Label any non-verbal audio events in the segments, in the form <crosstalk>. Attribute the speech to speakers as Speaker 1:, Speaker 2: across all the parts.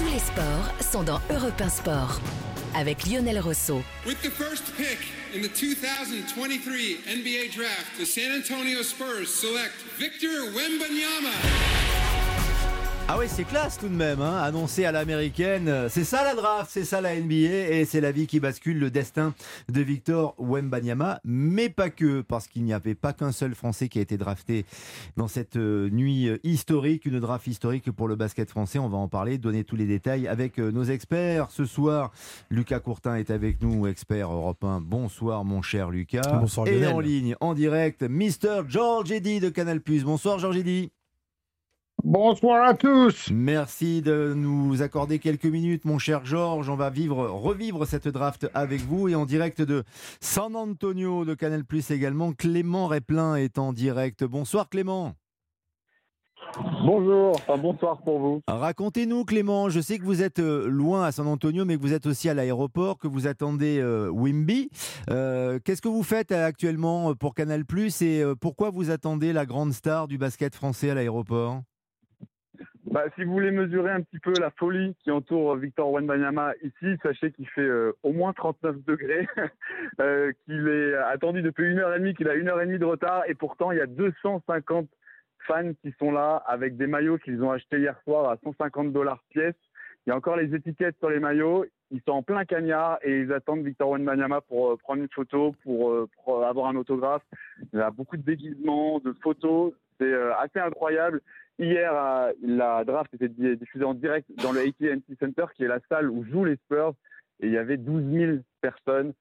Speaker 1: Tous les sports sont dans Europe 1 Sport avec Lionel Rosso.
Speaker 2: With the first pick in the 2023 NBA Draft, the San Antonio Spurs select Victor Wembanyama.
Speaker 3: Ah ouais, c'est classe tout de même, hein, annoncé à l'américaine. C'est ça la draft, c'est ça la NBA, et c'est la vie qui bascule le destin de Victor Wembanyama, mais pas que, parce qu'il n'y avait pas qu'un seul Français qui a été drafté dans cette euh, nuit euh, historique, une draft historique pour le basket français. On va en parler, donner tous les détails avec euh, nos experts. Ce soir, Lucas Courtin est avec nous, expert européen. Bonsoir mon cher Lucas.
Speaker 4: Bonsoir
Speaker 3: Et
Speaker 4: Lionel.
Speaker 3: en ligne, en direct, Mister George Eddy de Canal+. Bonsoir George Eddy.
Speaker 5: Bonsoir à tous.
Speaker 3: Merci de nous accorder quelques minutes, mon cher Georges. On va vivre, revivre cette draft avec vous et en direct de San Antonio de Canal Plus également. Clément Replin est en direct. Bonsoir Clément.
Speaker 5: Bonjour, enfin bonsoir pour vous.
Speaker 3: Racontez-nous Clément, je sais que vous êtes euh, loin à San Antonio, mais que vous êtes aussi à l'aéroport, que vous attendez euh, Wimby. Euh, Qu'est-ce que vous faites actuellement pour Canal Plus et pourquoi vous attendez la grande star du basket français à l'aéroport?
Speaker 5: Bah, si vous voulez mesurer un petit peu la folie qui entoure Victor Wembanyama ici, sachez qu'il fait euh, au moins 39 degrés, <laughs> euh, qu'il est attendu depuis une heure et demie, qu'il a une heure et demie de retard, et pourtant il y a 250 fans qui sont là avec des maillots qu'ils ont achetés hier soir à 150 dollars pièce. Il y a encore les étiquettes sur les maillots. Ils sont en plein cagnard et ils attendent Victor Wembanyama pour euh, prendre une photo, pour, avoir un autographe. Il y a beaucoup de déguisements, de photos. C'est assez incroyable. Hier, euh, la draft était di- diffusée en direct dans le AT&T Center, qui est la salle où jouent les Spurs. Et il y avait 12 000 personnes.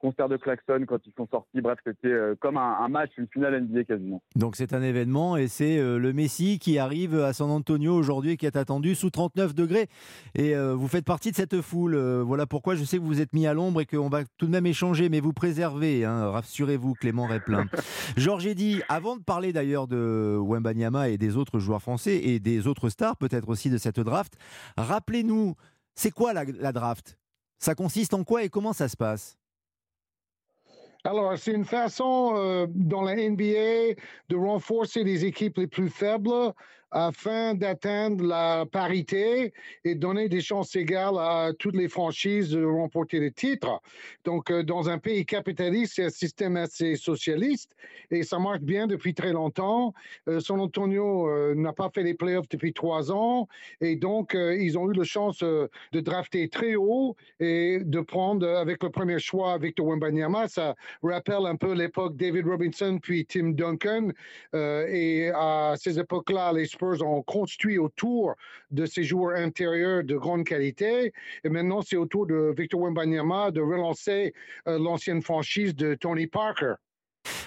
Speaker 5: Concert de klaxon quand ils sont sortis. Bref, c'était euh, comme un, un match, une finale NBA quasiment.
Speaker 3: Donc c'est un événement et c'est euh, le Messi qui arrive à San Antonio aujourd'hui et qui est attendu sous 39 degrés. Et euh, vous faites partie de cette foule. Voilà pourquoi je sais que vous vous êtes mis à l'ombre et qu'on va tout de même échanger, mais vous préservez. Hein, rassurez-vous, Clément Replin. <laughs> Georges Eddy, avant de parler d'ailleurs de Wembanyama et des autres joueurs français et des autres stars peut-être aussi de cette draft, rappelez-nous, c'est quoi la, la draft? Ça consiste en quoi et comment ça se passe?
Speaker 4: Alors, c'est une façon euh, dans la NBA de renforcer les équipes les plus faibles afin d'atteindre la parité et donner des chances égales à toutes les franchises de remporter le titre. Donc, euh, dans un pays capitaliste, c'est un système assez socialiste et ça marche bien depuis très longtemps. Euh, San Antonio euh, n'a pas fait les playoffs depuis trois ans et donc euh, ils ont eu la chance de drafter très haut et de prendre avec le premier choix Victor Wembanyama. Ça rappelle un peu l'époque David Robinson puis Tim Duncan. Et à ces époques-là, les Spurs ont construit autour de ces joueurs intérieurs de grande qualité. Et maintenant, c'est au tour de Victor Wembanyama de relancer euh, l'ancienne franchise de Tony Parker.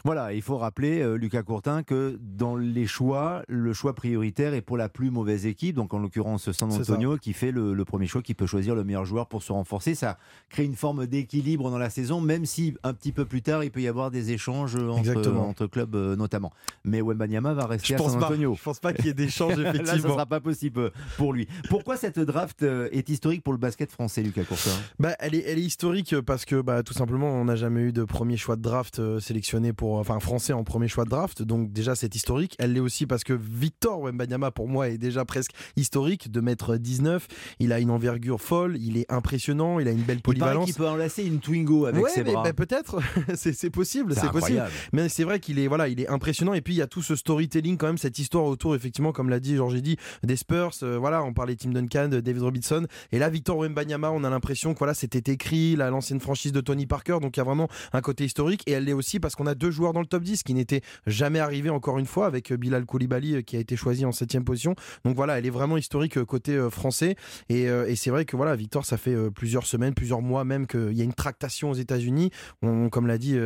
Speaker 3: Voilà, il faut rappeler, euh, Lucas Courtin, que dans les choix, le choix prioritaire est pour la plus mauvaise équipe, donc en l'occurrence San Antonio, qui fait le, le premier choix, qui peut choisir le meilleur joueur pour se renforcer. Ça crée une forme d'équilibre dans la saison, même si un petit peu plus tard, il peut y avoir des échanges entre, clubs euh, notamment. Mais Wembanyama va rester
Speaker 4: Je
Speaker 3: à
Speaker 4: pense
Speaker 3: San
Speaker 4: pas.
Speaker 3: Antonio.
Speaker 4: Je pense pas qu'il y ait d'échanges <laughs>
Speaker 3: Là, ce ne
Speaker 4: effectivement.
Speaker 3: sera pas possible euh, pour lui. Pourquoi cette draft est historique pour le basket français, Lucas Courtin?
Speaker 6: Bah, elle, est, elle est historique parce que bah, tout simplement on n'a jamais eu de premier choix de draft euh, sélectionné pour enfin français en premier choix de draft. Donc déjà c'est historique. Elle l'est aussi parce que Victor Wembanyama pour moi est déjà presque historique de mettre 19 il a une envergure folle. Il est impressionnant. Il a une belle
Speaker 3: Il
Speaker 6: polyvalence.
Speaker 3: qu'il peut enlacer une Twingo avec
Speaker 6: ouais,
Speaker 3: ses
Speaker 6: mais,
Speaker 3: bras.
Speaker 6: bah, peut-être. <laughs> C'est possible
Speaker 3: C'est
Speaker 6: possible. mais c'est vrai qu'il est voilà, il est impressionnant. Et puis il y a tout ce storytelling quand même, cette histoire autour effectivement, comme l'a dit Georges dit, des Spurs. euh, voilà, on parlait Tim Duncan, de David Robinson. Et là Victor Wembanyama, on a l'impression que voilà, c'était écrit l'ancienne franchise de Tony Parker, donc il y a vraiment un côté historique. Et elle l'est aussi parce qu'on a deux joueurs dans le top 10 qui n'étaient jamais arrivés encore une fois avec euh, Bilal Koulibaly euh, qui a été choisi en septième position. Donc voilà, elle est vraiment historique euh, côté français et, c'est vrai que voilà, Victor, ça fait plusieurs semaines, plusieurs mois même qu'il y a une tractation aux États-Unis. Comme l'a dit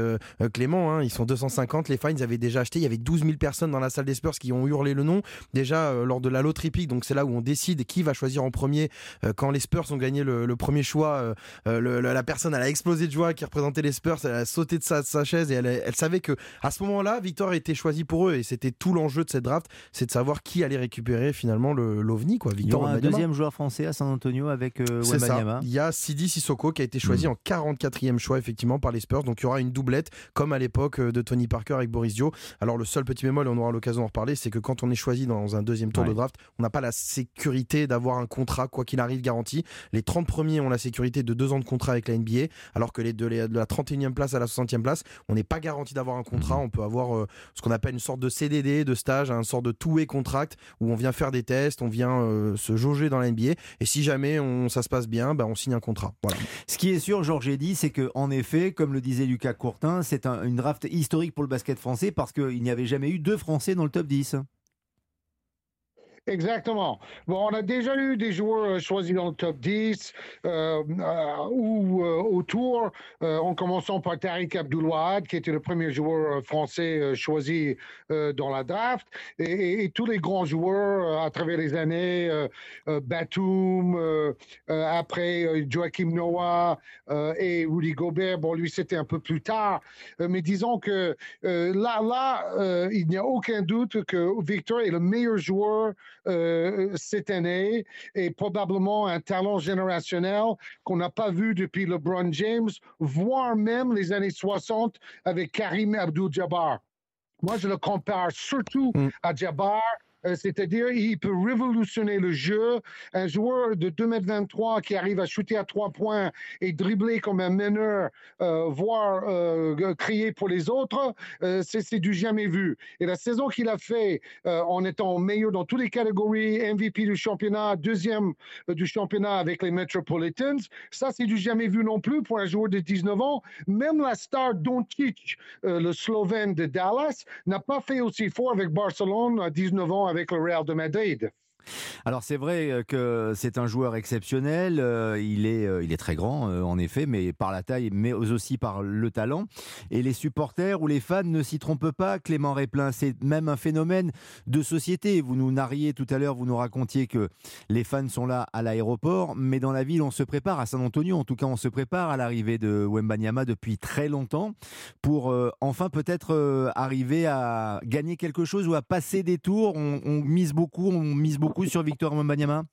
Speaker 6: Clément, hein, ils sont 250. Les fans avaient déjà acheté. Il y avait 12 000 personnes dans la salle des Spurs qui ont hurlé le nom déjà lors de la loterie pick. Donc c'est là où on décide qui va choisir en premier. Quand les Spurs ont gagné le, premier choix, la personne elle a explosé de joie qui représentait les Spurs. Elle a sauté de sa, de sa chaise et elle, elle savait que à ce moment-là, Victor a été choisi pour eux et c'était tout l'enjeu de cette draft, c'est de savoir qui allait récupérer finalement l'OVNI. Quoi,
Speaker 3: Victor Il y aura un deuxième joueur français à San Antonio avec euh,
Speaker 6: ça. Il y a Sidi Sissoko qui a été choisi hmm. en 44e choix effectivement par les Spurs. Donc il y aura une doublette comme à l'époque euh, de Tony Parker avec Boris Dio. Alors le seul petit bémol, et on aura l'occasion d'en reparler, c'est que quand on est choisi dans un deuxième tour de draft, on n'a pas la sécurité d'avoir un contrat quoi qu'il arrive garanti. Les 30 premiers ont la sécurité de deux ans de contrat avec la NBA, alors que les de, la 31e place à la 60e place, on n'est pas garanti d'avoir un contrat. On peut avoir euh, ce qu'on appelle une sorte de CDD, de stage, un sorte de two-way contract où on vient faire des tests, on vient euh, se jauger dans la NBA. Et si jamais on, ça se passe bien, ben on signe un contrat. Voilà.
Speaker 3: Ce qui est sûr, Georges dit, c'est que en effet, comme le disait Lucas Courtin, c'est une draft historique pour le basket français parce qu'il n'y avait jamais eu deux Français dans le top 10.
Speaker 4: Exactement. Bon, on a déjà eu des joueurs euh, choisis dans le top 10 euh, euh, ou autour, en commençant par Tariq Abdoulouad, qui était le premier joueur français choisi dans la draft, et, tous les grands joueurs à travers les années, Batum, après Joachim Noah et Rudy Gobert. Bon, lui, c'était un peu plus tard, mais disons que là, là, il n'y a aucun doute que Victor est le meilleur joueur euh, cette année et probablement un talent générationnel qu'on n'a pas vu depuis LeBron James, voire même les années 60 avec Karim Abdul-Jabbar. Moi, je le compare surtout mm. à Jabbar c'est-à-dire il peut révolutionner le jeu. Un joueur de 2m23 qui arrive à shooter à trois points et dribbler comme un meneur, euh, voire euh, crier pour les autres, c'est du jamais vu. Et la saison qu'il a fait en étant meilleur dans toutes les catégories, MVP du championnat, deuxième du championnat avec les Metropolitans, ça c'est du jamais vu non plus pour un joueur de 19 ans. Même la star Doncic, le Slovène de Dallas, n'a pas fait aussi fort avec Barcelone à 19 ans le Real de Madrid.
Speaker 3: Alors c'est vrai euh, que c'est un joueur exceptionnel. Euh, il est, euh, il est très grand en effet, mais par la taille, mais aussi par le talent. Et les supporters ou les fans ne s'y trompent pas. Clément Réplin, c'est même un phénomène de société. Vous nous narriez tout à l'heure, vous nous racontiez que les fans sont là à l'aéroport, mais dans la ville, on se prépare à San Antonio. En tout cas, on se prépare à l'arrivée de Wembanyama depuis très longtemps pour enfin peut-être arriver à gagner quelque chose ou à passer des tours. On, on mise beaucoup, on mise beaucoup sur Victor Mbanyama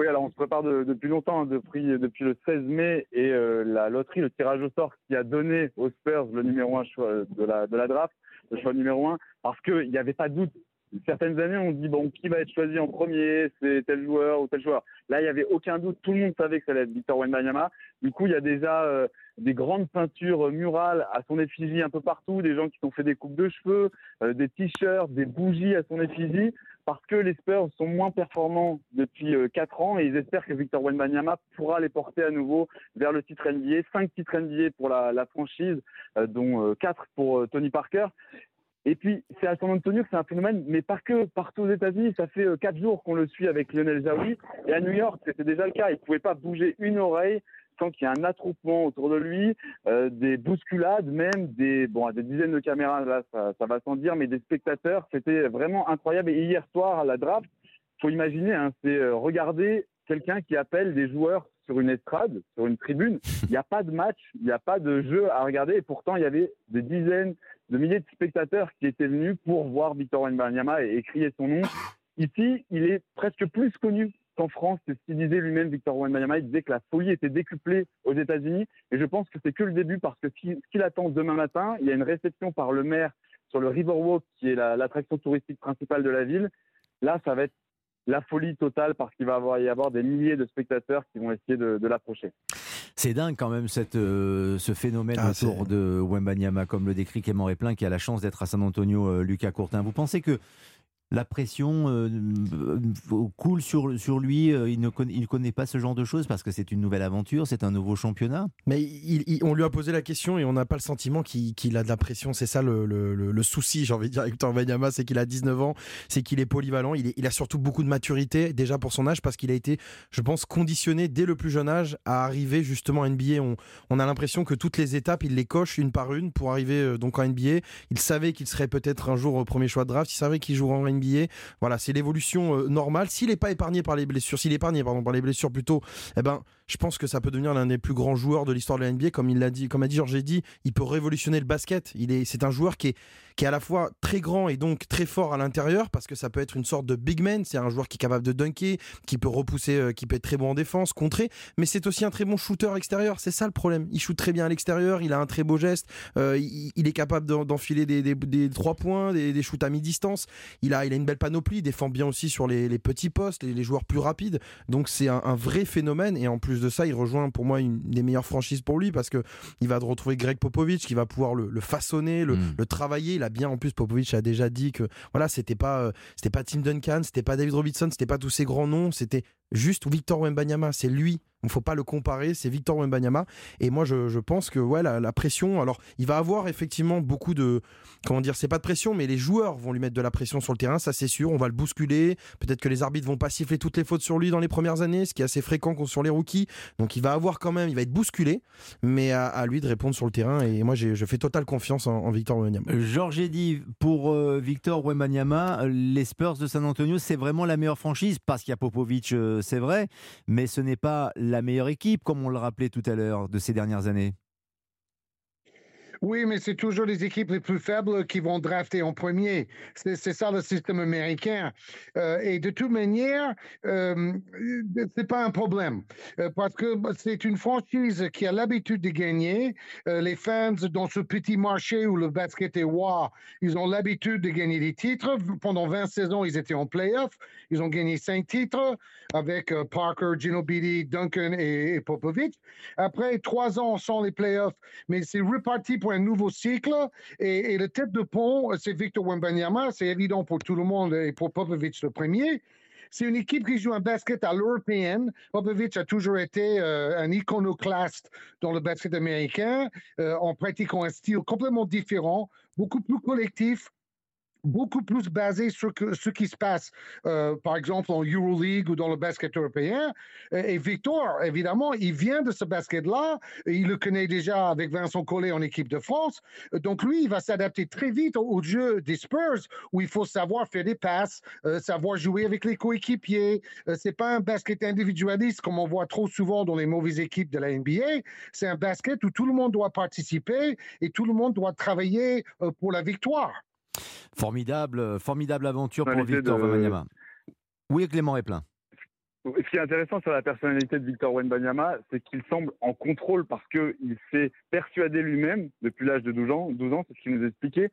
Speaker 5: oui, alors on se prépare depuis longtemps, hein, depuis, depuis le 16 mai, et euh, la loterie, le tirage au sort qui a donné aux Spurs le numéro 1 choix de la, de la draft, le choix numéro 1, parce qu'il n'y avait pas de doute. Certaines années, on dit, bon, qui va être choisi en premier C'est tel joueur ou tel joueur. Là, il n'y avait aucun doute. Tout le monde savait que ça allait être Victor Wembanyama. Du coup, il y a déjà euh, des grandes peintures murales à son effigie un peu partout, des gens qui ont fait des coupes de cheveux, euh, des t-shirts, des bougies à son effigie parce que les Spurs sont moins performants depuis 4 euh, ans et ils espèrent que Victor Wembanyama pourra les porter à nouveau vers le titre NBA. 5 titres NBA pour la, franchise, euh, dont 4 euh, pour Tony Parker. Et puis, c'est à San Antonio que c'est un phénomène, mais pas que partout aux États-Unis. Ça fait 4 jours qu'on le suit avec Lionel Jaoui. Et à New York, c'était déjà le cas. Il ne pouvait pas bouger une oreille sans qu'il y ait un attroupement autour de lui, euh, des bousculades, même des, bon, des dizaines de caméras, là, ça, ça va sans dire, mais des spectateurs. C'était vraiment incroyable. Et hier soir, à la draft, faut imaginer, hein, c'est euh, regarder quelqu'un qui appelle des joueurs sur une estrade, sur une tribune. Il n'y a pas de match, il n'y a pas de jeu à regarder. Et pourtant, il y avait des dizaines de milliers de spectateurs qui étaient venus pour voir Victor Wembanyama et, et crier son nom. Ici, il est presque plus connu en France, c'est ce qu'il disait lui-même, Victor Wembanyama, il disait que la folie était décuplée aux États-Unis. Et je pense que c'est que le début parce que ce qu'il attend demain matin, il y a une réception par le maire sur le Riverwalk, qui est l'attraction touristique principale de la ville. Là, ça va être la folie totale parce qu'il va y avoir des milliers de spectateurs qui vont essayer de, l'approcher.
Speaker 3: C'est dingue quand même cette, euh, ce phénomène ah, autour de Wembanyama, comme le décrit Clément Réplin, qui a la chance d'être à San Antonio, euh, Lucas Courtin. Vous pensez que la pression euh, euh, coule sur, lui, euh, il, ne connaît, pas ce genre de choses parce que c'est une nouvelle aventure, c'est un nouveau championnat.
Speaker 6: Mais on lui a posé la question et on n'a pas le sentiment qu'il a de la pression. C'est ça le, souci, j'ai envie de dire, avec Victor c'est qu'il a 19 ans, c'est qu'il est polyvalent, il, a surtout beaucoup de maturité, déjà pour son âge, parce qu'il a été, je pense, conditionné dès le plus jeune âge à arriver justement à NBA. On, on a l'impression que toutes les étapes, il les coche une par une pour arriver donc en NBA. Il savait qu'il serait peut-être un jour au premier choix de draft, il savait qu'il jouerait en NBA voilà, c'est l'évolution euh, normale. S'il n'est pas épargné par les blessures, s'il est épargné par les blessures plutôt, eh ben, je pense que ça peut devenir l'un des plus grands joueurs de l'histoire de la NBA. Comme il l'a dit, comme a dit Georges dit, il peut révolutionner le basket. Il est, c'est un joueur qui est, qui est à la fois très grand et donc très fort à l'intérieur parce que ça peut être une sorte de big man. C'est un joueur qui est capable de dunker, qui peut repousser, euh, qui peut être très bon en défense, contrer. Mais c'est aussi un très bon shooter extérieur. C'est ça le problème. Il shoot très bien à l'extérieur. Il a un très beau geste. Euh, il, est capable d'enfiler des, des, trois points, des, shoots à mi-distance. Il a, il a une belle panoplie. Il défend bien aussi sur les, petits postes, les, les, joueurs plus rapides. Donc c'est un, un vrai phénomène. Et en plus de ça, il rejoint pour moi une des meilleures franchises pour lui parce que il va retrouver Greg Popovich qui va pouvoir le, façonner, le, mm. le, travailler. Il a bien en plus Popovich a déjà dit que voilà c'était pas euh, c'était pas Tim Duncan, c'était pas David Robinson, c'était pas tous ces grands noms, c'était juste Victor Wembanyama. C'est lui ne faut pas le comparer, c'est Victor Wembanyama. Et moi, je, pense que ouais, la, pression, alors il va avoir effectivement beaucoup de. Comment dire, c'est pas de pression, mais les joueurs vont lui mettre de la pression sur le terrain, ça c'est sûr. On va le bousculer. Peut-être que les arbitres vont pas siffler toutes les fautes sur lui dans les premières années, ce qui est assez fréquent sur les rookies. Donc il va avoir quand même, il va être bousculé, mais à, lui de répondre sur le terrain. Et moi, je fais totale confiance en, Victor Wembanyama.
Speaker 3: Georges dit pour euh, Victor Wembanyama, les Spurs de San Antonio, c'est vraiment la meilleure franchise parce qu'il y a Popovic, euh, c'est vrai, mais ce n'est pas meilleure équipe, comme on le rappelait tout à l'heure, de ces dernières années
Speaker 4: oui, mais c'est toujours les équipes les plus faibles qui vont drafter en premier. C'est ça le système américain. Euh, et de toute manière, euh, c'est pas un problème euh, parce que c'est une franchise qui a l'habitude de gagner. Euh, les fans dans ce petit marché où le basket est roi, ils ont l'habitude de gagner des titres. Pendant 20 saisons, ils étaient en playoff. Ils ont gagné 5 titres avec Parker, Ginobili, Duncan et, et Popovich. Après trois ans sans les playoffs, mais c'est reparti pour un nouveau cycle. Et, le tête de pont, c'est Victor Wembanyama. C'est évident pour tout le monde et pour Popovic le premier. C'est une équipe qui joue un basket à l'européenne. Popovic a toujours été euh, un iconoclaste dans le basket américain euh, en pratiquant un style complètement différent, beaucoup plus collectif, beaucoup plus basé sur ce qui se passe, euh, par exemple, en Euroleague ou dans le basket européen. Et Victor, évidemment, il vient de ce basket-là. Il le connaît déjà avec Vincent Collet en équipe de France. Donc, lui, il va s'adapter très vite au, jeu des Spurs où il faut savoir faire des passes, euh, savoir jouer avec les coéquipiers. Euh, c'est pas un basket individualiste comme on voit trop souvent dans les mauvaises équipes de la NBA. C'est un basket où tout le monde doit participer et tout le monde doit travailler pour la victoire.
Speaker 3: Formidable, formidable aventure pour Victor Wembanyama. Oui, Clément est plein.
Speaker 5: Ce qui est intéressant sur la personnalité de Victor Wembanyama, c'est qu'il semble en contrôle parce qu'il s'est persuadé lui-même, depuis l'âge de 12 ans, 12 ans c'est ce qu'il nous expliquait,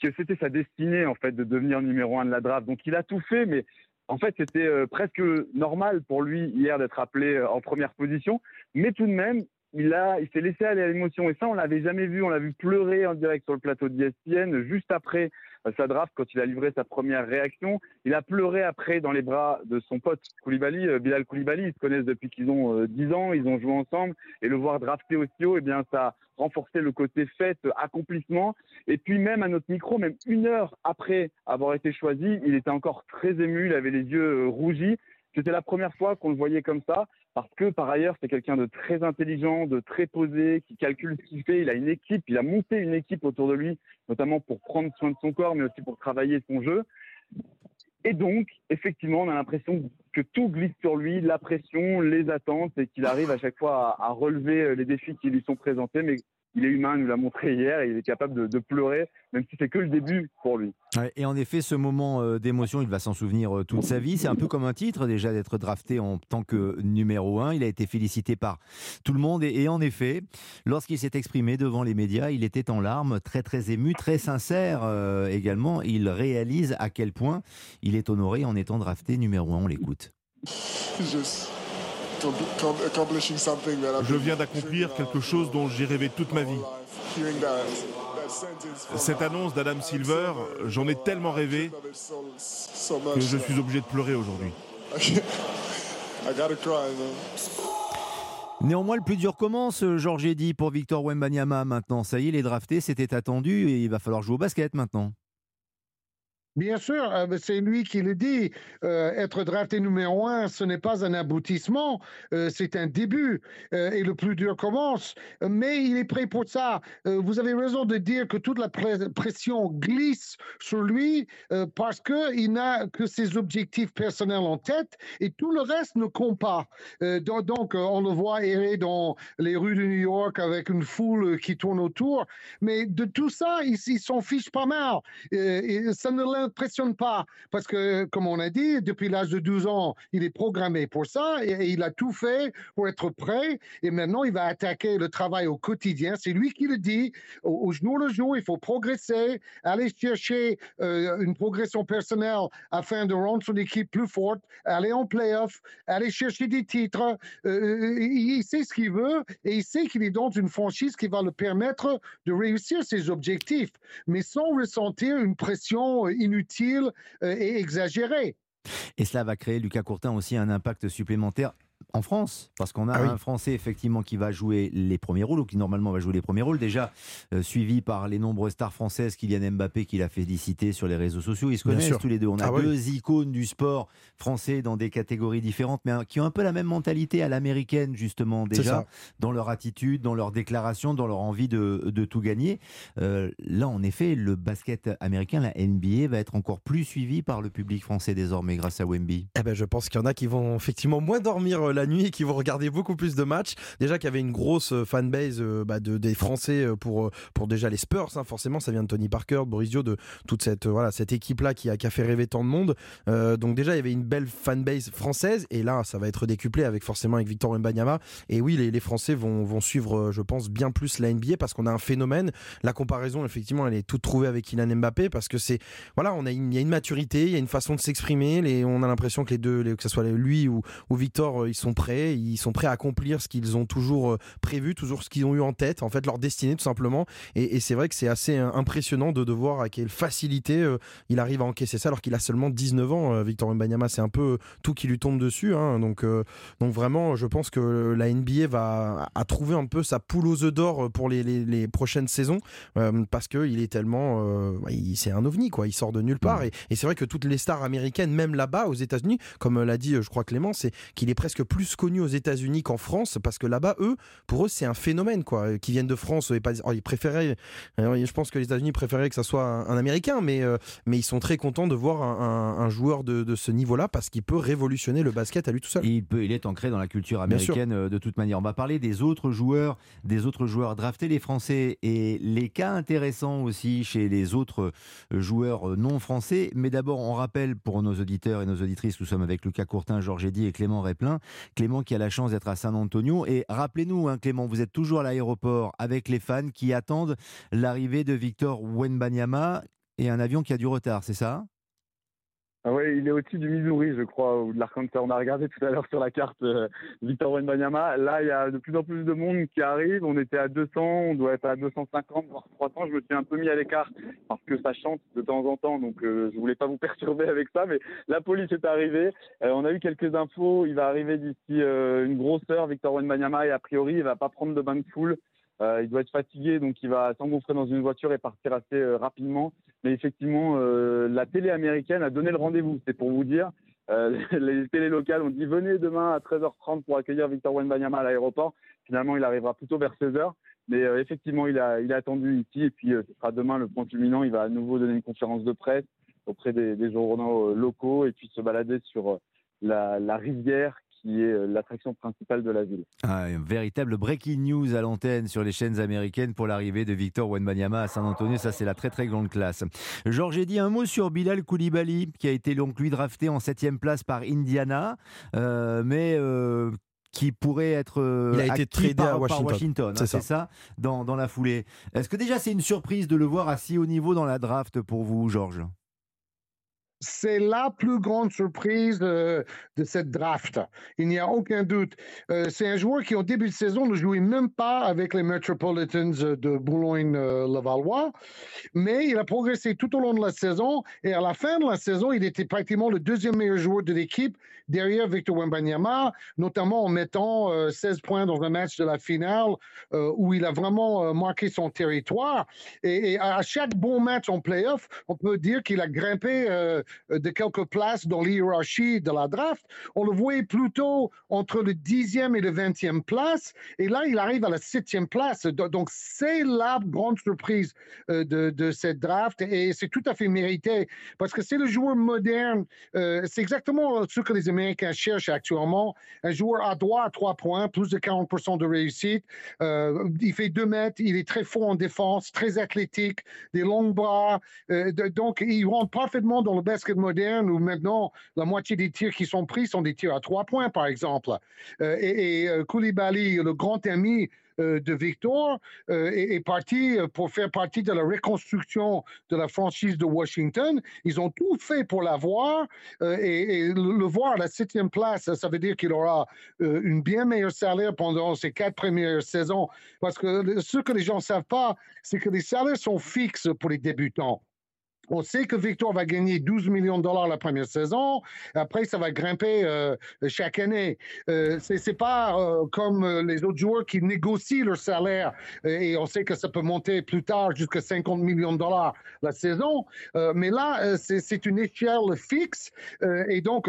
Speaker 5: que c'était sa destinée en fait de devenir numéro un de la draft. Donc il a tout fait, mais en fait c'était euh, presque normal pour lui hier d'être appelé euh, en première position. Mais tout de même, il a, il s'est laissé aller à l'émotion et ça on l'avait jamais vu. On l'a vu pleurer en direct sur le plateau d'ESPN juste après euh, sa draft quand il a livré sa première réaction. Il a pleuré après dans les bras de son pote Koulibaly, euh, Bilal Koulibaly. Ils se connaissent depuis qu'ils ont 10 euh, ans, ils ont joué ensemble et le voir drafter aussi haut, eh bien ça a renforcé le côté fête, accomplissement. Et puis même à notre micro, même une heure après avoir été choisi, il était encore très ému, il avait les yeux rougis. C'était la première fois qu'on le voyait comme ça parce que par ailleurs, c'est quelqu'un de très intelligent, de très posé, qui calcule ce qu'il fait. Il a une équipe, il a monté une équipe autour de lui, notamment pour prendre soin de son corps, mais aussi pour travailler son jeu. Et donc, effectivement, on a l'impression que tout glisse sur lui, la pression, les attentes, et qu'il arrive à chaque fois à, à, relever les défis qui lui sont présentés, mais il est humain, il nous l'a montré hier, et il est capable de, pleurer, même si c'est que le début pour lui.
Speaker 3: et en effet, ce moment euh, d'émotion, il va s'en souvenir euh, toute sa vie. C'est un peu comme un titre déjà d'être drafté en tant que numéro un. Il a été félicité par tout le monde, et, en effet, lorsqu'il s'est exprimé devant les médias, il était en larmes, très très ému, très sincère euh, également. Il réalise à quel point il est honoré en étant drafté numéro un. On l'écoute.
Speaker 7: Je viens d'accomplir quelque chose dont j'ai rêvé toute ma vie. Cette annonce d'Adam Silver, j'en ai tellement rêvé que je suis obligé de pleurer aujourd'hui. <laughs>
Speaker 3: Néanmoins, le plus dur commence, Georges dit pour Victor Wembanyama maintenant. Ça y est, il est drafté, c'était attendu et il va falloir jouer au basket maintenant.
Speaker 4: Bien sûr, euh, c'est lui qui le dit. Euh, être drafté numéro un, ce n'est pas un aboutissement, euh, c'est un début. et le plus dur commence. Mais il est prêt pour ça. vous avez raison de dire que toute la pression glisse sur lui parce qu'il n'a que ses objectifs personnels en tête et tout le reste ne compte pas. donc, on le voit errer dans les rues de New York avec une foule qui tourne autour. Mais de tout ça, il, s'en fiche pas mal. ça ne l'impressionne pas parce que, comme on a dit, depuis l'âge de 12 ans, il est programmé pour ça et, il a tout fait pour être prêt. Et maintenant, il va attaquer le travail au quotidien. C'est lui qui le dit. Au, jour le jour, il faut progresser, aller chercher euh, une progression personnelle afin de rendre son équipe plus forte, aller en playoff, aller chercher des titres. Euh, il sait ce qu'il veut et il sait qu'il est dans une franchise qui va le permettre de réussir ses objectifs, mais sans ressentir une pression inutile euh, et exagérée.
Speaker 3: Et cela va créer, Lucas Courtin, aussi un impact supplémentaire en France, parce qu'on a ah un Français effectivement qui va jouer les premiers rôles, ou qui normalement va jouer les premiers rôles, déjà euh, suivi par les nombreuses stars françaises, Kylian Mbappé qui l'a félicité sur les réseaux sociaux. Ils se connaissent tous les deux. On a ah deux icônes du sport français dans des catégories différentes, mais qui ont un peu la même mentalité à l'américaine justement déjà, dans leur attitude, dans leur déclaration, dans leur envie de, tout gagner. Euh, là, en effet, le basket américain, la NBA, va être encore plus suivi par le public français désormais grâce à Wemby.
Speaker 6: Eh ben, je pense qu'il y en a qui vont effectivement moins dormir euh, la nuit et qui vont regarder beaucoup plus de matchs. Déjà qu'il y avait une grosse euh, fanbase euh, bah, de, des Français pour, pour déjà les Spurs, hein. forcément, ça vient de Tony Parker, de Boris Dio, de toute cette, voilà, cette équipe-là qui a, qui a fait rêver tant de monde. donc déjà, il y avait une belle fanbase française et là, ça va être décuplé avec forcément avec Victor Mbanyama. Et oui, les, les Français vont, vont suivre, je pense, bien plus la NBA parce qu'on a un phénomène. La comparaison, effectivement, elle est toute trouvée avec Kylian Mbappé parce que c'est, voilà, on a il y a une maturité, il y a une façon de s'exprimer. On a l'impression que les deux, que ce soit lui ou, ou Victor, ils sont prêts ils sont prêts à accomplir ce qu'ils ont toujours euh, prévu, toujours ce qu'ils ont eu en tête, en fait leur destinée tout simplement. Et, c'est vrai que c'est assez euh, impressionnant de, de voir à quelle facilité euh, il arrive à encaisser ça alors qu'il a seulement 19 ans. Victor Mbanyama, c'est un peu tout qui lui tombe dessus. Hein. donc, donc vraiment, je pense que la NBA va à trouver un peu sa poule aux œufs d'or pour les, les, prochaines saisons parce qu'il est tellement, c'est un ovni quoi. Il sort de nulle part. Et, et c'est vrai que toutes les stars américaines, même là-bas aux États-Unis, comme l'a dit, je crois Clément, c'est qu'il est presque plus connu aux États-Unis qu'en France, parce que là-bas, eux, pour eux, c'est un phénomène, quoi. Qui viennent de France, et pas, oh, ils préféraient, je pense que les États-Unis préféraient que ça soit un, Américain, mais, euh, mais ils sont très contents de voir un, joueur de, ce niveau-là, parce qu'il peut révolutionner le basket à lui tout seul.
Speaker 3: il, peut, il est ancré dans la culture américaine euh, de toute manière. On va parler des autres joueurs, des autres joueurs draftés, les Français, et les cas intéressants aussi chez les autres euh, joueurs non français. Mais d'abord, on rappelle pour nos auditeurs et nos auditrices, nous sommes avec Lucas Courtin, Georges Eddy et Clément Réplin. Clément qui a la chance d'être à San Antonio. Et rappelez-nous, hein, Clément, vous êtes toujours à l'aéroport avec les fans qui attendent l'arrivée de Victor Wenbanyama et un avion qui a du retard, c'est ça?
Speaker 5: Ah ouais, il est au-dessus du Missouri, je crois, ou de l'Arkansas. On a regardé tout à l'heure sur la carte euh, Victor Wenbanyama. Là, il y a de plus en plus de monde qui arrive. On était à 200, on doit être à 250, voire 300. Je me suis un peu mis à l'écart parce que ça chante de temps en temps, donc euh, je voulais pas vous <laughs> perturber avec ça. Mais la police est arrivée. Euh, on a eu quelques infos. Il va arriver d'ici une grosse heure, Victor Wenbanyama, et a priori, il va pas prendre de bain de foule. Euh, il doit être fatigué, donc il va s'engouffrer dans une voiture et partir assez euh, rapidement. Mais effectivement, euh, la télé américaine a donné le rendez-vous, c'est pour vous dire. <laughs> les télés locales ont dit venez demain à 13h30 pour accueillir Victor Wenbanyama à l'aéroport. Finalement, il arrivera plutôt vers 16h. Mais effectivement, il a, il est attendu ici. Et puis, ce sera demain le point culminant. Il va à nouveau donner une conférence de presse auprès des, journaux locaux et puis se balader sur la rivière qui est euh, l'attraction principale de la ville.
Speaker 3: Ah, un véritable breaking news à l'antenne sur les chaînes américaines pour l'arrivée de Victor Wenbanyama à San Antonio. Ça, c'est la très très grande classe. Georges, j'ai dit un mot sur Bilal Koulibaly, qui a été donc lui drafté en septième place par Indiana, euh, mais euh, qui pourrait être
Speaker 6: il a été tradé
Speaker 3: par,
Speaker 6: à Washington,
Speaker 3: hein, c'est ça, dans, dans, la foulée. Est-ce que déjà c'est une surprise de le voir à si haut niveau dans la draft pour vous, Georges?
Speaker 4: C'est la plus grande surprise de, cette draft. Il n'y a aucun doute. Euh, c'est un joueur qui, au début de saison, ne jouait même pas avec les Metropolitans de Boulogne-Levallois, mais il a progressé tout au long de la saison et à la fin de la saison, il était pratiquement le deuxième meilleur joueur de l'équipe derrière Victor Wembanyama, notamment en mettant 16 euh, points dans un match de la finale euh, où il a vraiment marqué son territoire. Et, et, à chaque bon match en playoff, on peut dire qu'il a grimpé euh, de quelques places dans l'hierarchie de la draft. On le voyait plutôt entre le dixième et le vingtième place. Et là, il arrive à la septième place. Donc, c'est la grande surprise euh, de, cette draft. Et c'est tout à fait mérité parce que c'est le joueur moderne. Euh, c'est exactement ce que les Américains cherchent actuellement. Un joueur à droit à trois points, plus de 40% de réussite. il fait deux mètres. Il est très fort en défense, très athlétique, des longs bras. donc, il rentre parfaitement dans le best moderne où maintenant la moitié des tirs qui sont pris sont des tirs à trois points, par exemple. Euh, et, et euh, Koulibaly, le grand ami euh, de Victor est, parti pour faire partie de la reconstruction de la franchise de Washington. Ils ont tout fait pour l'avoir et, le, voir à la septième place, ça veut dire qu'il aura une bien meilleure salaire pendant ses quatre premières saisons. Parce que ce que les gens ne savent pas, c'est que les salaires sont fixes pour les débutants. On sait que Victor va gagner 12 millions de dollars la première saison. Après, ça va grimper euh, chaque année. Euh, Ce n'est pas euh, comme les autres joueurs qui négocient leur salaire. Et on sait que ça peut monter plus tard jusqu'à 50 millions de dollars la saison. mais là, c'est une échelle fixe. et donc,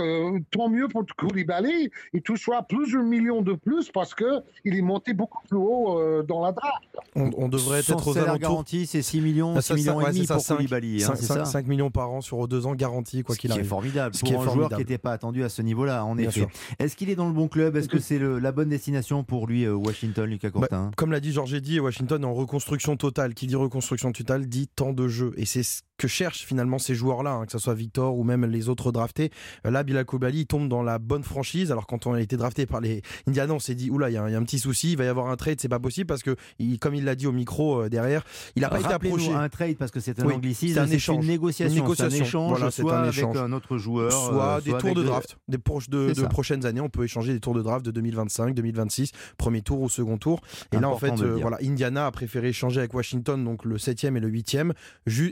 Speaker 4: tant mieux pour Koulibaly. Il touchera plusieurs millions de plus parce qu'il est monté beaucoup plus haut dans la draft.
Speaker 6: On, devrait être aux alentours.
Speaker 3: garanti, c'est 6 millions, 6 ah, millions et demi pour Koulibaly. Hein,
Speaker 6: 5, millions par an sur deux ans garantis, quoi qu'il arrive.
Speaker 3: Ce qui est formidable. Ce qui est un joueur qui n'était pas attendu à ce niveau-là, en effet. Est-ce qu'il est dans le bon club? Est-ce que c'est la bonne destination pour lui, euh, Washington, Lucas bah, Courtin?
Speaker 6: Comme l'a dit Georges dit, Washington est en reconstruction totale. Qui dit reconstruction totale dit temps de jeu. Et c'est ce que cherchent finalement ces joueurs-là, hein, que ce soit Victor ou même les autres draftés. Euh, là, Bilal Koulibaly tombe dans la bonne franchise. Alors quand on a été drafté par les Indiana, on s'est dit oula, il y, a un petit souci, il va y avoir un trade, c'est pas possible parce que, comme il l'a dit au micro euh, derrière, il n'a pas été approché.
Speaker 3: Un trade parce que c'est un anglicisme, c'est un échange, une négociation, un échange, soit avec un autre joueur,
Speaker 6: soit euh, des tours de draft, des de, prochaines années, on peut échanger des tours de draft de 2025, 2026, premier tour ou second tour. Et là, en fait, voilà, Indiana a préféré échanger avec Washington, donc le 7e et le 8e,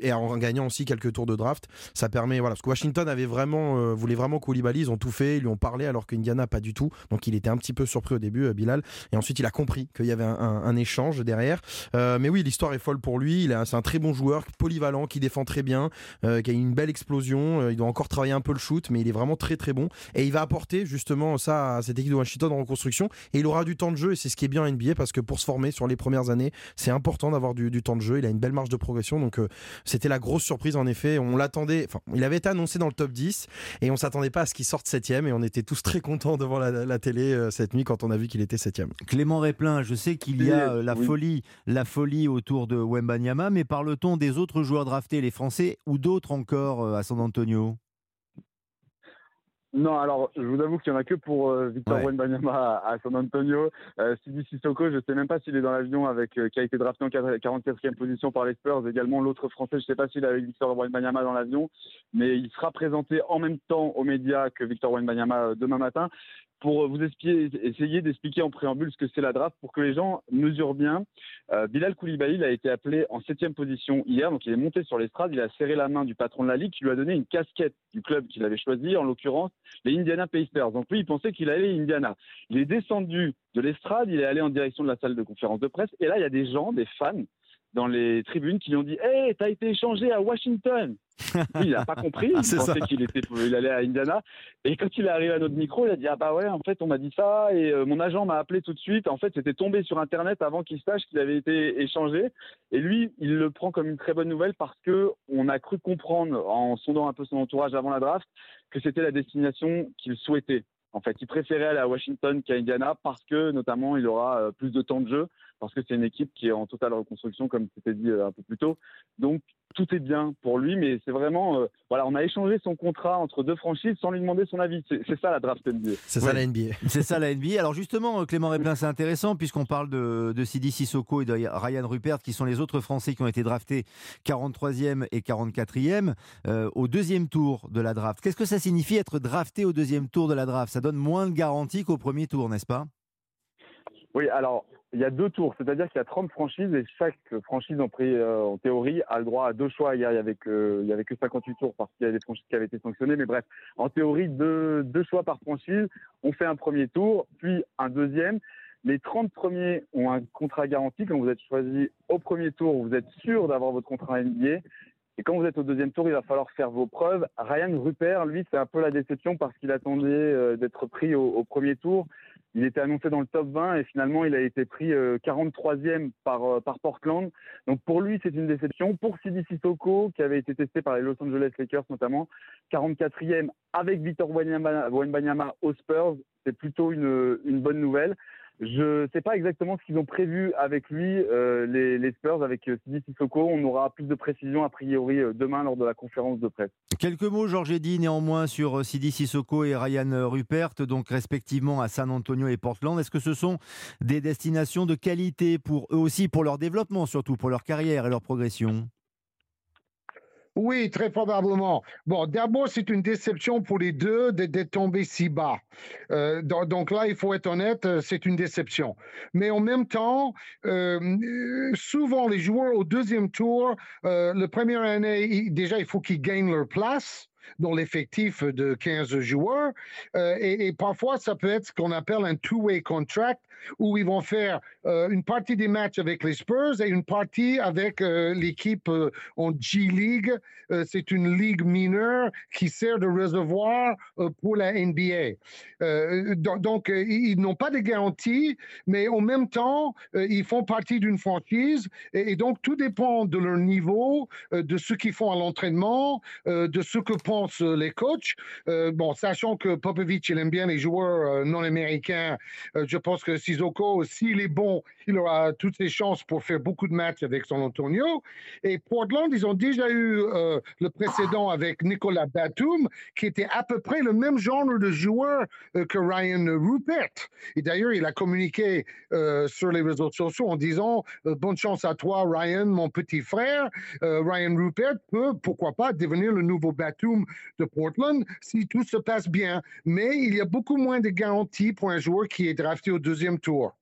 Speaker 6: et en gagnant aussi quelques tours de draft. Ça permet, voilà, parce que Washington avait vraiment, euh, voulait vraiment Koulibaly, ils ont tout fait, ils lui ont parlé, alors qu'Indiana pas du tout. Donc il était un petit peu surpris au début, euh, Bilal. Et ensuite, il a compris qu'il y avait un, échange derrière. Euh, mais oui, l'histoire est folle pour lui. C'est un très bon joueur, polyvalent, qui défend très bien, qui a une belle explosion. il doit encore travailler un peu le shoot, mais il est vraiment très très bon. Et il va apporter justement ça à cette équipe de Washington en reconstruction. Et il aura du temps de jeu, et c'est ce qui est bien en NBA, parce que pour se former sur les premières années, c'est important d'avoir du, du, temps de jeu. Il a une belle marge de progression. Donc c'était la grosse surprise en effet. On l'attendait, enfin, il avait été annoncé dans le top 10 et on s'attendait pas à ce qu'il sorte 7 et on était tous très contents devant la, télé euh, cette nuit quand on a vu qu'il était 7
Speaker 3: Clément Réplin, je sais qu'il y a euh, la folie, la folie autour de Wembanyama, mais parle-t-on des autres joueurs draftés, les Français ou d'autres encore euh, à San Antonio?
Speaker 5: Non, alors je vous avoue qu'il n'y en a que pour euh, Victor ouais. à, San Antonio. Euh, Sidi Sissoko, je ne sais même pas s'il est dans l'avion avec euh, qui a été drafté en 44e position par les Spurs. Également l'autre Français, je ne sais pas s'il est avec Victor Wembanyama dans l'avion, mais il sera présenté en même temps aux médias que Victor Wembanyama demain matin pour vous essayer d'expliquer en préambule ce que c'est la draft pour que les gens mesurent bien. Euh, Bilal Koulibaly a été appelé en septième position hier, donc il est monté sur l'estrade, il a serré la main du patron de la ligue qui lui a donné une casquette du club qu'il avait choisi, en l'occurrence les Indiana Pacers. Donc lui, il pensait qu'il allait Indiana. Il est descendu de l'estrade, il est allé en direction de la salle de conférence de presse, et là, il y a des gens, des fans dans les tribunes qui lui ont dit Hey, t'as été échangé à Washington <laughs> il n'a pas compris, il pensait qu'il était, il allait à Indiana. Et quand il est arrivé à notre micro, il a dit ah bah ouais, en fait on m'a dit ça et euh, mon agent m'a appelé tout de suite. En fait, c'était tombé sur internet avant qu'il sache qu'il avait été échangé. Et lui, il le prend comme une très bonne nouvelle parce que on a cru comprendre en sondant un peu son entourage avant la draft que c'était la destination qu'il souhaitait. En fait, il préférait aller à Washington qu'à Indiana parce que, notamment, il aura euh, plus de temps de jeu. Parce que c'est une équipe qui est en totale reconstruction, comme c'était dit un peu plus tôt. Donc tout est bien pour lui, mais c'est vraiment, voilà, on a échangé son contrat entre deux franchises sans lui demander son avis. C'est ça la draft NBA. <laughs>
Speaker 6: C'est ça la NBA.
Speaker 3: C'est ça la NBA. Alors justement, Clément Réplin, c'est intéressant puisqu'on parle de, de Sidi Sissoko et de Ryan Rupert, qui sont les autres Français qui ont été draftés 43e et 44e au deuxième tour de la draft. Qu'est-ce que ça signifie être drafté au deuxième tour de la draft? Ça donne moins de garanties qu'au premier tour, n'est-ce pas?
Speaker 5: Oui, alors il y a deux tours, c'est-à-dire qu'il y a 30 franchises et chaque franchise en, euh, en théorie a le droit à deux choix. Hier, il y avait que, il y avait que 58 tours parce qu'il y a des franchises qui avaient été sanctionnées. Mais bref, en théorie, deux, deux choix par franchise. On fait un premier tour, puis un deuxième. Les 30 premiers ont un contrat garanti. Quand vous êtes choisi au premier tour, vous êtes sûr d'avoir votre contrat NBA. Et quand vous êtes au deuxième tour, il va falloir faire vos preuves. Ryan Rupert, lui, c'est un peu la déception parce qu'il attendait euh, d'être pris au, premier tour. Il était annoncé dans le top 20 et finalement, il a été pris 43e euh, par, euh, par Portland. Donc pour lui, c'est une déception. Pour Sidi Sissoko, qui avait été testé par les Los Angeles Lakers notamment, 44e avec Victor Wembanyama aux Spurs, c'est plutôt une bonne nouvelle. Je ne sais pas exactement ce qu'ils ont prévu avec lui, euh, les, Spurs, avec euh, Sidi Sissoko. On aura plus de précisions a priori euh, demain lors de la conférence de presse.
Speaker 3: Quelques mots, Georges dit néanmoins sur Sidi Sissoko et Ryan Rupert, donc respectivement à San Antonio et Portland. Est-ce que ce sont des destinations de qualité pour eux aussi, pour leur développement surtout, pour leur carrière et leur progression?
Speaker 4: Oui, très probablement. Bon, d'abord, c'est une déception pour les deux d'être tombés si bas. Euh, donc, là, il faut être honnête, euh, c'est une déception. Mais en même temps, euh, souvent, les joueurs au deuxième tour, le premier année, déjà, il faut qu'ils gagnent leur place dans l'effectif de 15 joueurs. et, parfois, ça peut être ce qu'on appelle un two-way contract, où ils vont faire euh, une partie des matchs avec les Spurs et une partie avec euh, l'équipe euh, en G-League. c'est une ligue mineure qui sert de réservoir pour la NBA. donc, ils n'ont pas de garantie, mais en même temps, ils font partie d'une franchise et, donc tout dépend de leur niveau, de ce qu'ils font à l'entraînement, de ce que pensent les coachs. bon, sachant que Popovich, il aime bien les joueurs non américains, je pense que Sissoko, s'il est bon, il aura toutes ses chances pour faire beaucoup de matchs avec San Antonio. Et Portland, ils ont déjà eu euh, le précédent avec Nicolas Batum, qui était à peu près le même genre de joueur euh, que Ryan Rupert. Et d'ailleurs, il a communiqué euh, sur les réseaux sociaux en disant Bonne chance à toi, Ryan, mon petit frère. Ryan Rupert peut, pourquoi pas, devenir le nouveau Batum de Portland si tout se passe bien. Mais il y a beaucoup moins de garanties pour un joueur qui est drafté au deuxième tour.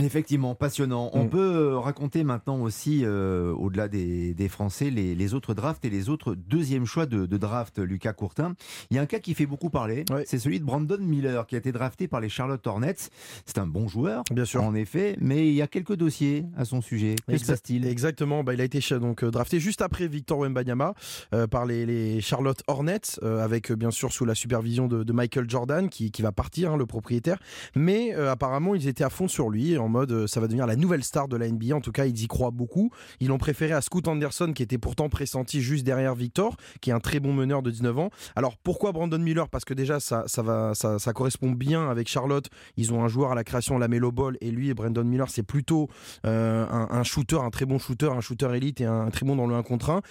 Speaker 3: Effectivement, passionnant. On mm. peut euh, raconter maintenant aussi, euh, au-delà des, Français, les, autres drafts et les autres deuxièmes choix de, draft, Lucas Courtin. Il y a un cas qui fait beaucoup parler, c'est celui de Brandon Miller, qui a été drafté par les Charlotte Hornets. C'est un bon joueur, bien sûr, en effet, mais il y a quelques dossiers à son sujet. Que se passe-t-il?
Speaker 6: Exactement, bah, il a été donc euh, drafté juste après Victor Wembanyama par les, Charlotte Hornets, avec bien sûr sous la supervision de, Michael Jordan, qui, va partir, hein, le propriétaire. Mais apparemment, ils étaient à fond sur lui en mode euh, ça va devenir la nouvelle star de la NBA. En tout cas, ils y croient beaucoup. Ils l'ont préféré à Scoot Anderson, qui était pourtant pressenti juste derrière Victor, qui est un très bon meneur de 19 ans. Alors pourquoi Brandon Miller? Parce que déjà, ça, va, ça, ça, correspond bien avec Charlotte. Ils ont un joueur à la création, la Melo Ball, et lui, Brandon Miller, c'est plutôt euh, un, shooter, un très bon shooter, un shooter élite et un, un très bon dans le 1 contre 1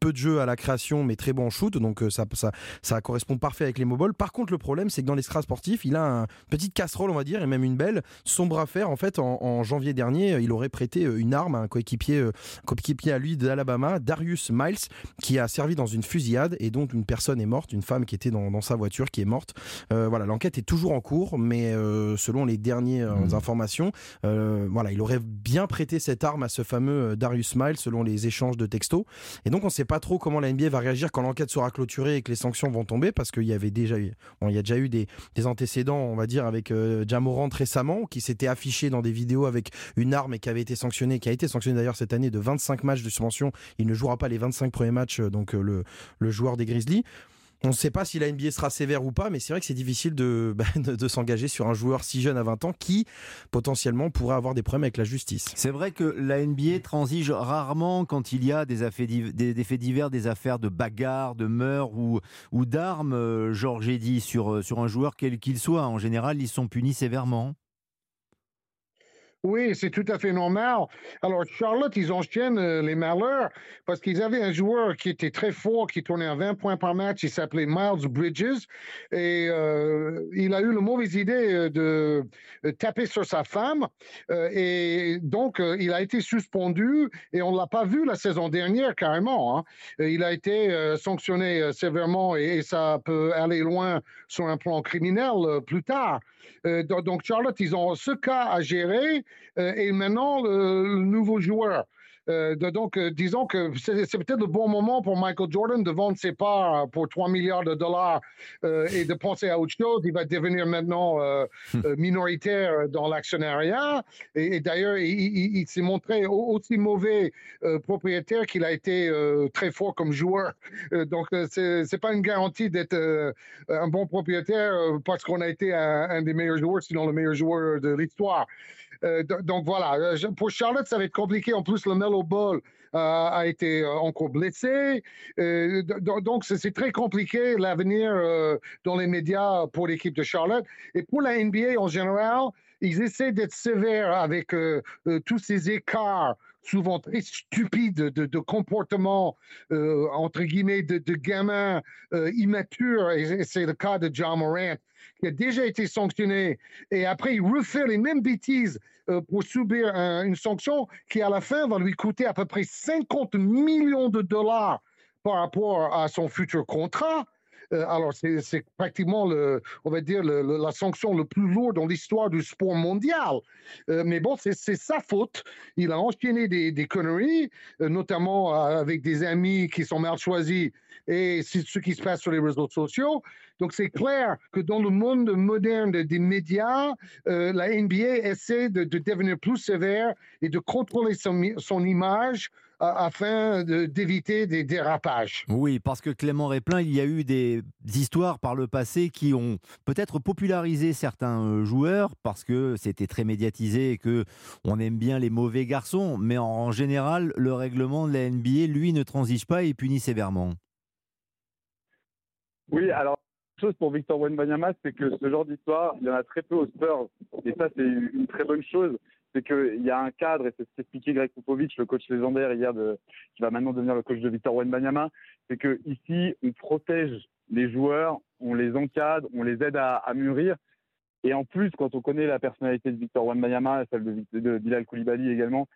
Speaker 6: peu de jeu à la création, mais très bon shoot. Donc euh, ça, ça, ça correspond parfait avec les mobiles. Par contre, le problème, c'est que dans l'escras sportif, il a une petite casserole, on va dire, et même une belle. Son bras fer, en fait, en, janvier dernier, il aurait prêté euh, une arme à un coéquipier, euh, coéquipier à lui d'Alabama, Darius Miles, qui a servi dans une fusillade et dont une personne est morte, une femme qui était dans, sa voiture qui est morte. voilà, l'enquête est toujours en cours, mais selon les dernières mmh. informations, voilà, il aurait bien prêté cette arme à ce fameux Darius Miles selon les échanges de textos. Et donc on sait pas trop comment la NBA va réagir quand l'enquête sera clôturée et que les sanctions vont tomber parce qu'il y avait déjà eu, a déjà eu des, antécédents, on va dire, avec euh, Jamorant récemment qui s'était affiché dans des vidéos avec une arme et qui avait été sanctionné, qui a été sanctionné d'ailleurs cette année de 25 matchs de suspension. Il ne jouera pas les 25 premiers matchs, euh, donc euh, le joueur des Grizzlies. On ne sait pas si la NBA sera sévère ou pas, mais c'est vrai que c'est difficile <laughs> bah, de, de, s'engager sur un joueur si jeune à 20 ans qui potentiellement pourrait avoir des problèmes avec la justice.
Speaker 3: C'est vrai que la NBA transige rarement quand il y a des, faits divers, des affaires de bagarres, de meurtres ou, d'armes, euh, Georges dit, sur, sur un joueur quel qu'il soit. En général, ils sont punis sévèrement.
Speaker 4: Oui, c'est tout à fait normal. Alors, Charlotte, ils enchaînent euh, les malheurs parce qu'ils avaient un joueur qui était très fort, qui tournait à 20 points par match. Il s'appelait Miles Bridges. Et euh, il a eu la mauvaise idée euh, de taper sur sa femme. et donc, il a été suspendu et on ne l'a pas vu la saison dernière carrément. Hein. Il a été sanctionné sévèrement et, ça peut aller loin sur un plan criminel plus tard. donc, Charlotte, ils ont ce cas à gérer. Euh, et maintenant le, nouveau joueur. Euh, donc, euh, disons que c'est peut-être le bon moment pour Michael Jordan de vendre ses parts pour 3 milliards de dollars et de penser à autre chose. Il va devenir maintenant minoritaire dans l'actionnariat. Et, d'ailleurs, il, s'est montré aussi mauvais propriétaire qu'il a été très fort comme joueur. donc, c'est n'est pas une garantie d'être un bon propriétaire parce qu'on a été un, des meilleurs joueurs, sinon le meilleur joueur de l'histoire. Euh, donc voilà, euh, pour Charlotte, ça va être compliqué. En plus, le Mellow Ball euh, a été encore blessé. donc c'est très compliqué l'avenir dans les médias pour l'équipe de Charlotte. Et pour la NBA en général, ils essaient d'être sévères avec tous ces écarts souvent très stupides de, comportement, entre guillemets, de, de gamins immatures. C'est le cas de John Morant qui a déjà été sanctionné, et après il refait les mêmes bêtises euh, pour subir une sanction qui à la fin va lui coûter à peu près 50 millions de dollars par rapport à son futur contrat. Euh, alors, c'est pratiquement, le, on va dire, la sanction le plus lourde dans l'histoire du sport mondial. Euh, mais bon, c'est sa faute. Il a enchaîné des, des conneries, notamment avec des amis qui sont mal choisis et c'est ce qui se passe sur les réseaux sociaux. Donc, c'est clair que dans le monde moderne des médias, euh, la NBA essaie de, devenir plus sévère et de contrôler son, image euh, afin d'éviter des dérapages.
Speaker 3: Oui, parce que Clément Réplin, il y a eu des histoires par le passé qui ont peut-être popularisé certains euh, joueurs parce que c'était très médiatisé et que on aime bien les mauvais garçons, mais en général, le règlement de la NBA, lui, ne transige pas et punit sévèrement.
Speaker 5: Oui, alors, chose pour Victor Wenbanyama, c'est que ce genre d'histoire, il y en a très peu aux Spurs. Et ça, c'est une très bonne chose. C'est qu'il y a un cadre, et c'est ce qu'expliquait Greg Popovich, le coach légendaire hier, de, qui va maintenant devenir le coach de Victor Wenbanyama. C'est qu'ici, on protège les joueurs, on les encadre, on les aide à, mûrir. Et en plus, quand on connaît la personnalité de Victor Wenbanyama, celle de, de Bilal Koulibaly également,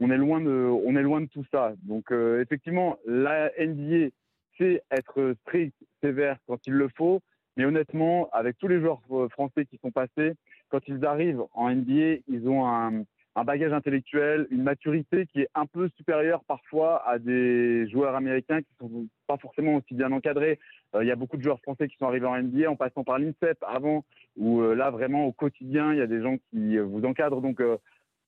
Speaker 5: on est loin de, de tout ça. Donc, euh, effectivement, la NBA c'est être strict, sévère quand il le faut. Mais honnêtement, avec tous les joueurs français qui sont passés, quand ils arrivent en NBA, ils ont un, bagage intellectuel, une maturité qui est un peu supérieure parfois à des joueurs américains qui sont pas forcément aussi bien encadrés. Euh, il y a beaucoup de joueurs français qui sont arrivés en NBA en passant par l'INSEP avant, où euh, là vraiment au quotidien, il y a des gens qui euh, vous encadrent. Donc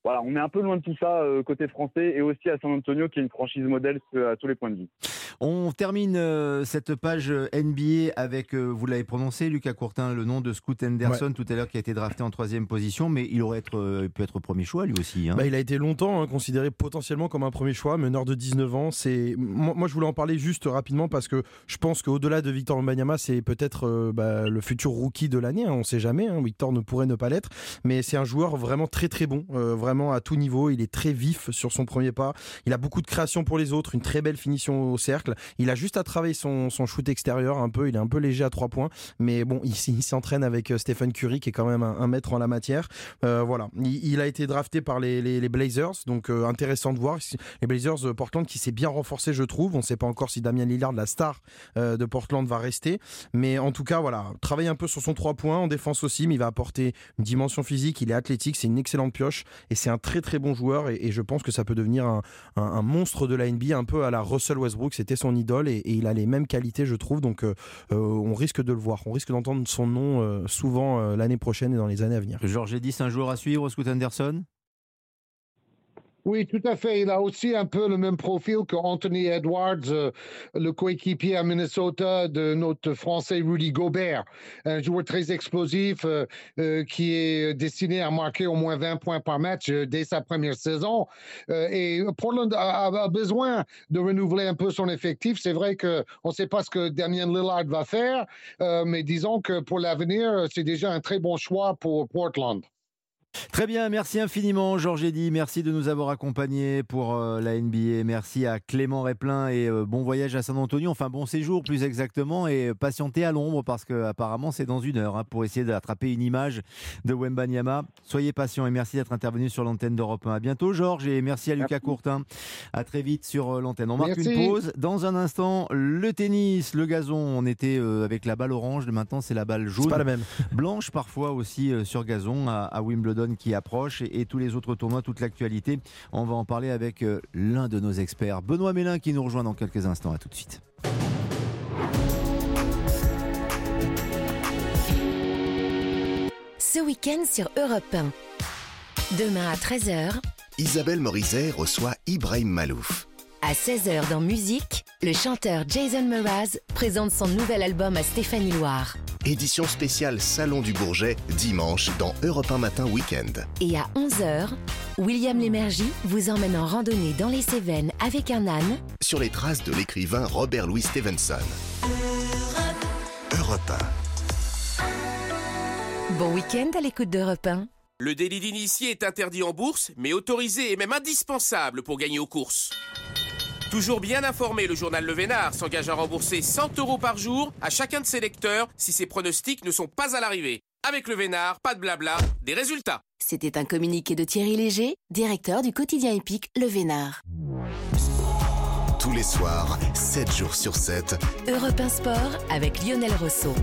Speaker 5: voilà, on est un peu loin de tout ça côté français et aussi à San Antonio qui est une franchise modèle à tous les points de vue.
Speaker 3: On termine euh, cette page euh, NBA avec, euh, vous l'avez prononcé, Lucas Courtin, le nom de Scoot Henderson tout à l'heure qui a été drafté en troisième position, mais il aurait être, peut être premier choix lui aussi. Hein.
Speaker 6: Bah, il a été longtemps hein, considéré potentiellement comme un premier choix, meneur de 19 ans. C'est moi, je voulais en parler juste rapidement parce que je pense qu'au-delà de Victor Mbanyama, c'est peut-être bah, le futur rookie de l'année. Hein, on ne sait jamais. Victor ne pourrait ne pas l'être, mais c'est un joueur vraiment très très bon, vraiment à tout niveau. Il est très vif sur son premier pas. Il a beaucoup de création pour les autres, une très belle finition au cercle. Il a juste à travailler son, shoot extérieur un peu. Il est un peu léger à trois points, mais bon, il, s'entraîne avec euh, Stephen Curry qui est quand même un, maître en la matière. Euh, voilà, il, a été drafté par les, Blazers, donc euh, intéressant de voir les Blazers Portland qui s'est bien renforcé, je trouve. On ne sait pas encore si Damien Lillard, la star de Portland, va rester, mais en tout cas, voilà, travaille un peu sur son trois points en défense aussi, mais il va apporter une dimension physique. Il est athlétique, c'est une excellente pioche et c'est un très très bon joueur. Et, je pense que ça peut devenir un, un monstre de la NBA, un peu à la Russell Westbrook. C'était son idole et, il a les mêmes qualités, je trouve. Donc, euh, euh, on risque de le voir. On risque d'entendre son nom euh, souvent l'année prochaine et dans les années à venir.
Speaker 3: Georges Edis, un joueur à suivre, Scoot Anderson?
Speaker 4: Oui, tout à fait. Il a aussi un peu le même profil que Anthony Edwards, euh, le coéquipier à Minnesota de notre Français Rudy Gobert. Un joueur très explosif euh, euh, qui est destiné à marquer au moins 20 points par match dès sa première saison. et Portland a, besoin de renouveler un peu son effectif. C'est vrai qu'on ne sait pas ce que Damien Lillard va faire, mais disons que pour l'avenir, c'est déjà un très bon choix pour Portland.
Speaker 3: Très bien, merci infiniment Georges Eddy, merci de nous avoir accompagnés pour euh, la NBA, merci à Clément Réplin et euh, bon voyage à San Antonio, enfin bon séjour plus exactement et patientez à l'ombre parce que apparemment c'est dans une heure hein, pour essayer d'attraper une image de Wemba Nyama. Soyez patients et merci d'être intervenu sur l'antenne d'Europe 1. À bientôt Georges et merci à Lucas Courtin. À très vite sur euh, l'antenne. On marque
Speaker 4: Merci.
Speaker 3: une pause. Dans un instant, le tennis, le gazon, on était avec la balle orange, maintenant c'est la balle
Speaker 6: C'est
Speaker 3: jaune
Speaker 6: pas la même.
Speaker 3: blanche parfois aussi euh, sur gazon à, à Wimbledon qui approche et, et tous les autres tournois, toute l'actualité. On va en parler avec euh, l'un de nos experts, Benoît Mélin, qui nous rejoint dans quelques instants. À tout de suite.
Speaker 1: Ce week-end sur Europe 1. Demain à 13h,
Speaker 8: Isabelle Morizet reçoit Ibrahim Malouf.
Speaker 1: À 16h dans Musique, le chanteur Jason Mraz présente son nouvel album à Stéphanie Loire.
Speaker 8: Édition spéciale Salon du Bourget, dimanche dans Europe 1 Matin Week-end.
Speaker 1: Et à 11h, William Lémergie vous emmène en randonnée dans les Cévennes avec un âne
Speaker 8: Sur les traces de l'écrivain Robert Louis Stevenson. Europe
Speaker 1: Bon week-end à l'écoute d'Europe 1.
Speaker 9: Le délit d'initié est interdit en bourse, mais autorisé et même indispensable pour gagner aux courses. Toujours bien informé, le journal Le Vénard s'engage à rembourser 100 euros par jour à chacun de ses lecteurs si ses pronostics ne sont pas à l'arrivée. Avec Le Vénard, pas de blabla, des résultats.
Speaker 1: C'était un communiqué de Thierry Léger, directeur du quotidien épique Le Vénard.
Speaker 8: 1. Tous les soirs, 7 jours sur 7,
Speaker 1: Europe 1 Sport avec Lionel Rousseau.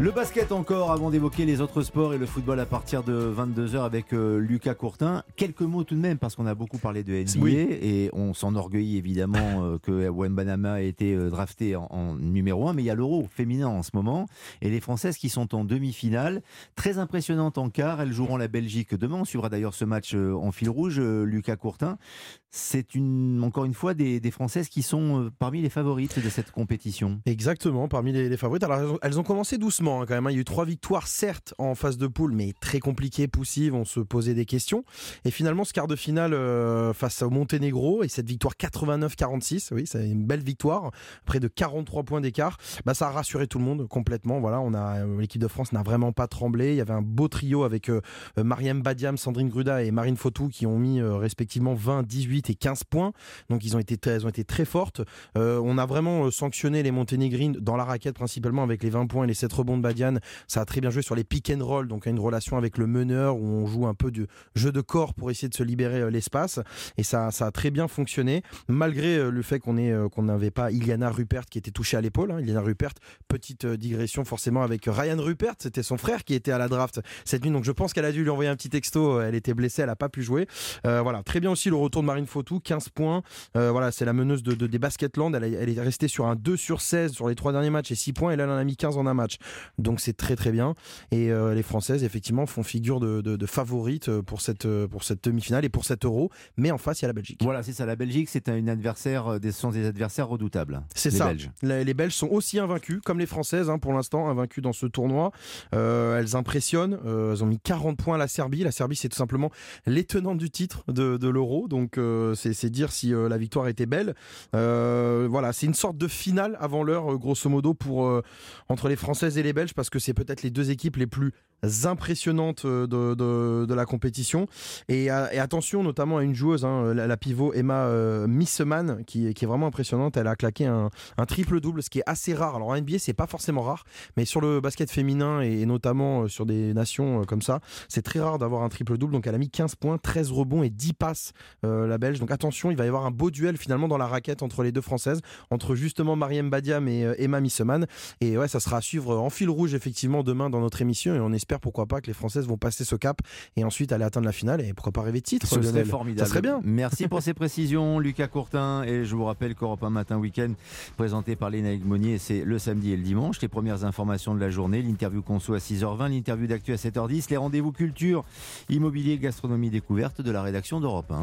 Speaker 3: Le basket encore avant d'évoquer les autres sports et le football à partir de 22h avec euh, Lucas Courtin. Quelques mots tout de même parce qu'on a beaucoup parlé de NBA
Speaker 6: Oui.
Speaker 3: et on s'enorgueillit évidemment euh, que Wembanama a été euh, drafté en, en numéro 1 mais il y a l'Euro féminin en ce moment et les Françaises qui sont en demi-finale. Très impressionnante en quart, elles joueront la Belgique demain. On suivra d'ailleurs ce match euh, en fil rouge, euh, Lucas Courtin. C'est une, encore une fois des, Françaises qui sont euh, parmi les favorites de cette compétition.
Speaker 6: Exactement, parmi les, favorites. Alors, elles ont- commencé doucement hein, quand même. hein. Il y a eu trois victoires, certes, en phase de poule, mais très compliquées, poussives. On se posait des questions. Et finalement, ce quart de finale euh, face au Monténégro, et cette victoire 89-46, oui, c'est une belle victoire, près de 43 points d'écart, bah, ça a rassuré tout le monde complètement. Voilà, on a euh, l'équipe de France n'a vraiment pas tremblé. Il y avait un beau trio avec Mariam Badiam, Sandrine Gruda et Marine Fautou qui ont mis respectivement 20, 18 et 15 points. Donc, ils ont été, très- elles ont été très fortes. Euh, on a vraiment euh, sanctionné les Monténégrines dans la raquette principalement avec les 20 points et les 7 rebonds de Badian. Ça a très bien joué sur les pick and roll, donc une relation avec le meneur où on joue un peu de jeu de corps pour essayer de se libérer euh, l'espace. Et ça, ça a très bien fonctionné, malgré le fait qu'on qu'on n'avait pas Iliana Rupert qui était touchée à l'épaule. hein. Iliana Rupert, petite digression forcément avec Ryan Rupert, c'était son frère qui était à la draft cette nuit. Donc je pense qu'elle a dû lui envoyer un petit texto. Elle était blessée, elle n'a pas pu jouer. Voilà, très bien aussi le retour de Marine Fautou, 15 points. Euh, voilà, c'est la meneuse de, de- des Basketland. Elle, elle est restée sur un 2 sur 16 sur les trois derniers matchs et 6 points. Et là, elle en a mis 15 en un match. Donc c'est très très bien. Et euh, les Françaises, effectivement, font figure de, de, de favorites euh, pour cette, pour cette demi-finale et pour cet euro. Mais en face, il y a la Belgique.
Speaker 3: Voilà, c'est ça. La Belgique, c'est un adversaire, des, sont des adversaires redoutables.
Speaker 6: C'est ça.
Speaker 3: Belges.
Speaker 6: Les, les Belges sont aussi invaincus, comme les Françaises, hein, pour l'instant, invaincus dans ce tournoi. Euh, elles impressionnent. Elles ont mis 40 points à la Serbie. La Serbie, c'est tout simplement les tenants du titre de, de l'Euro. Donc, euh, c'est c'est dire si euh, la victoire était belle. Euh, voilà, c'est une sorte de finale avant l'heure, euh, grosso modo, pour, euh, entre les Françaises et les Belges, parce que c'est peut-être les deux équipes les plus impressionnantes euh, de, de, la compétition. Et, euh, et attention notamment à une joueuse, hein, la, pivot Emma euh, Misseman, qui, est vraiment impressionnante. Elle a claqué un, triple-double, ce qui est assez rare. Alors en NBA, c'est pas forcément rare, mais sur le basket féminin et, notamment euh, sur des nations comme ça, c'est très rare d'avoir un triple-double. Donc elle a mis 15 points, 13 rebonds et 10 passes, la Belge. Donc attention, il va y avoir un beau duel finalement dans la raquette entre les deux Françaises, entre justement Mariem Badiam et Emma Misseman. Et ouais, ça sera à suivre en fil rouge effectivement demain dans notre émission. Et on espère pourquoi pas que les Françaises vont passer ce cap et ensuite aller atteindre la finale et pourquoi pas rêver de titre.
Speaker 3: Ce serait formidable.
Speaker 6: Ça serait bien.
Speaker 3: Merci pour <laughs> ces précisions, Lucas Courtin. Et je vous rappelle qu'Europe 1 Matin Week-end, présenté par Léna Monnier, c'est le samedi et le dimanche. Les premières informations de la journée, l'interview conso à 6h20, l'interview d'actu à 7h10, les rendez-vous culture, immobilier, gastronomie découverte de la rédaction d'Europe 1.